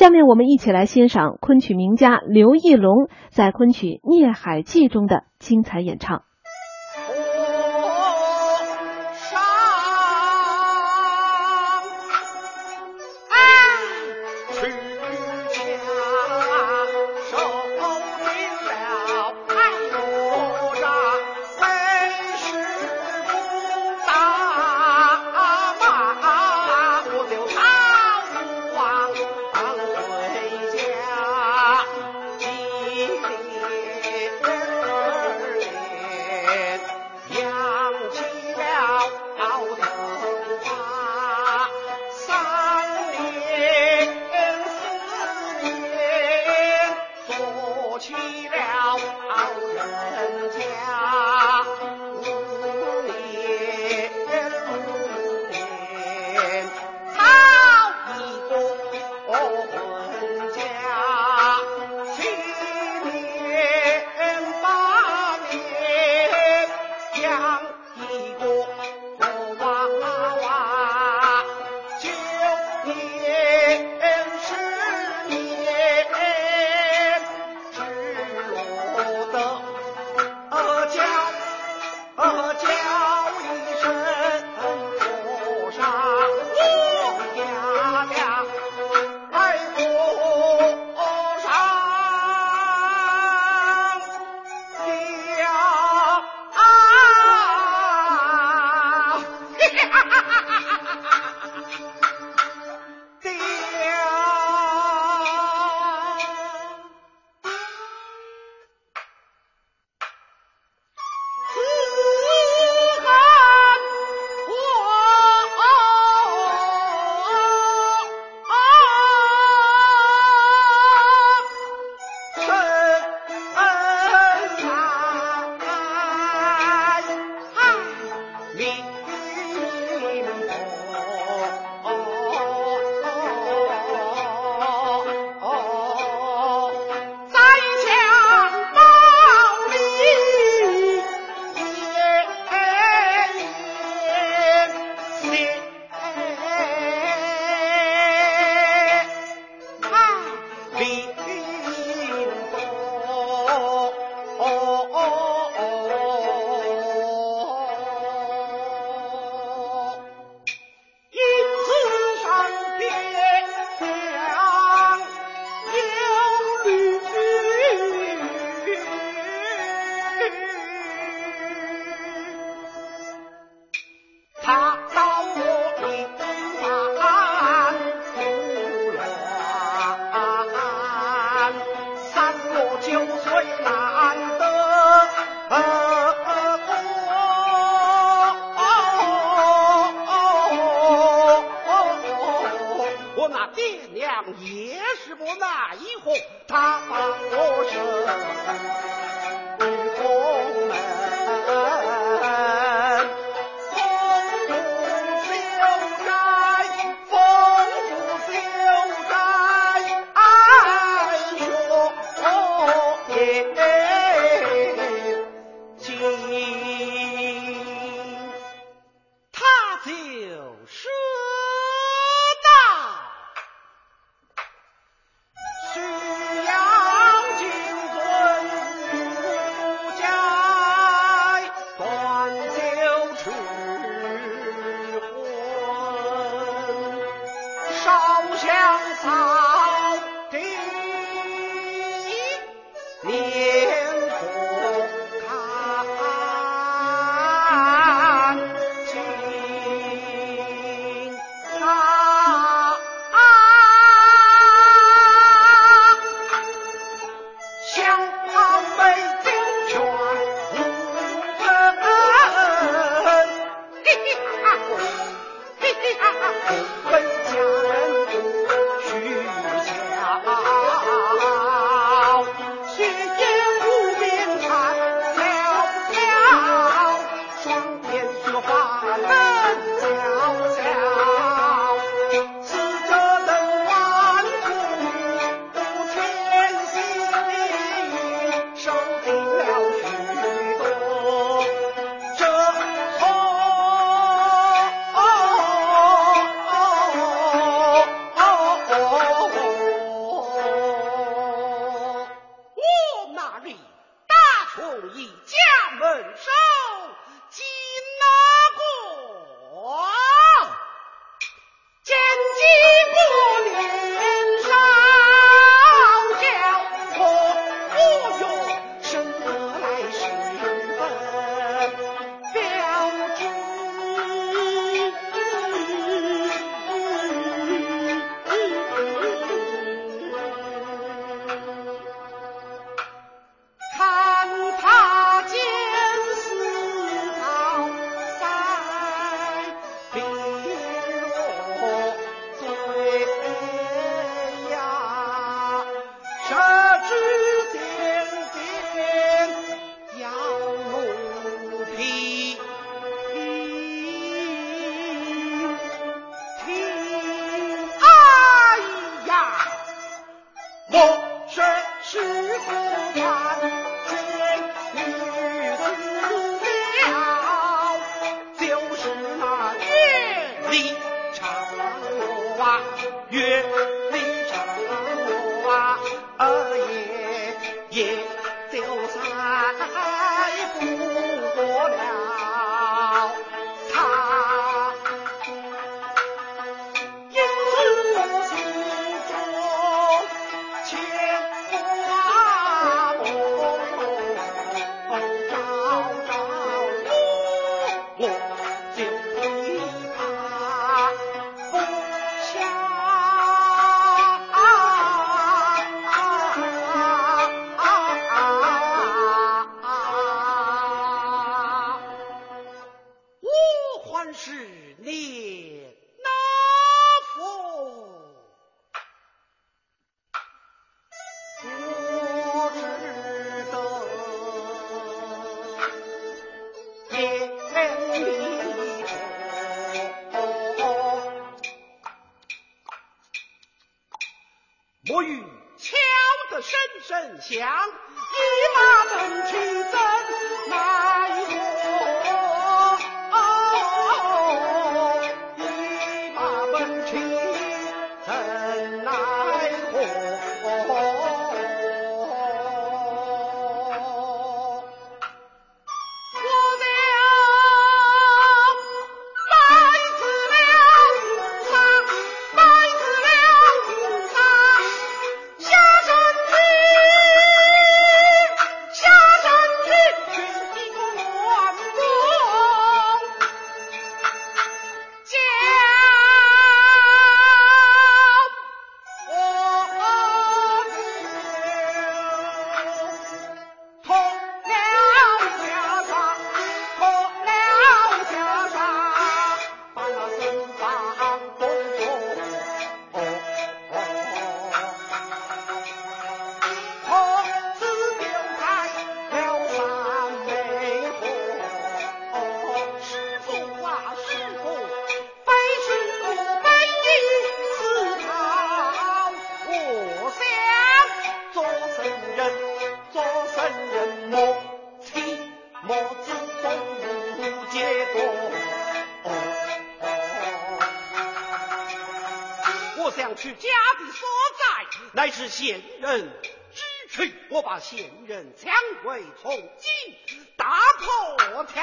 下面我们一起来欣赏昆曲名家刘义隆在昆曲《孽海记》中的精彩演唱。papa. 烧香撒三十年那府，不知得。敲得声声响，一马奔去怎？仙人。之去。我把贤人抢回从。今打破条，条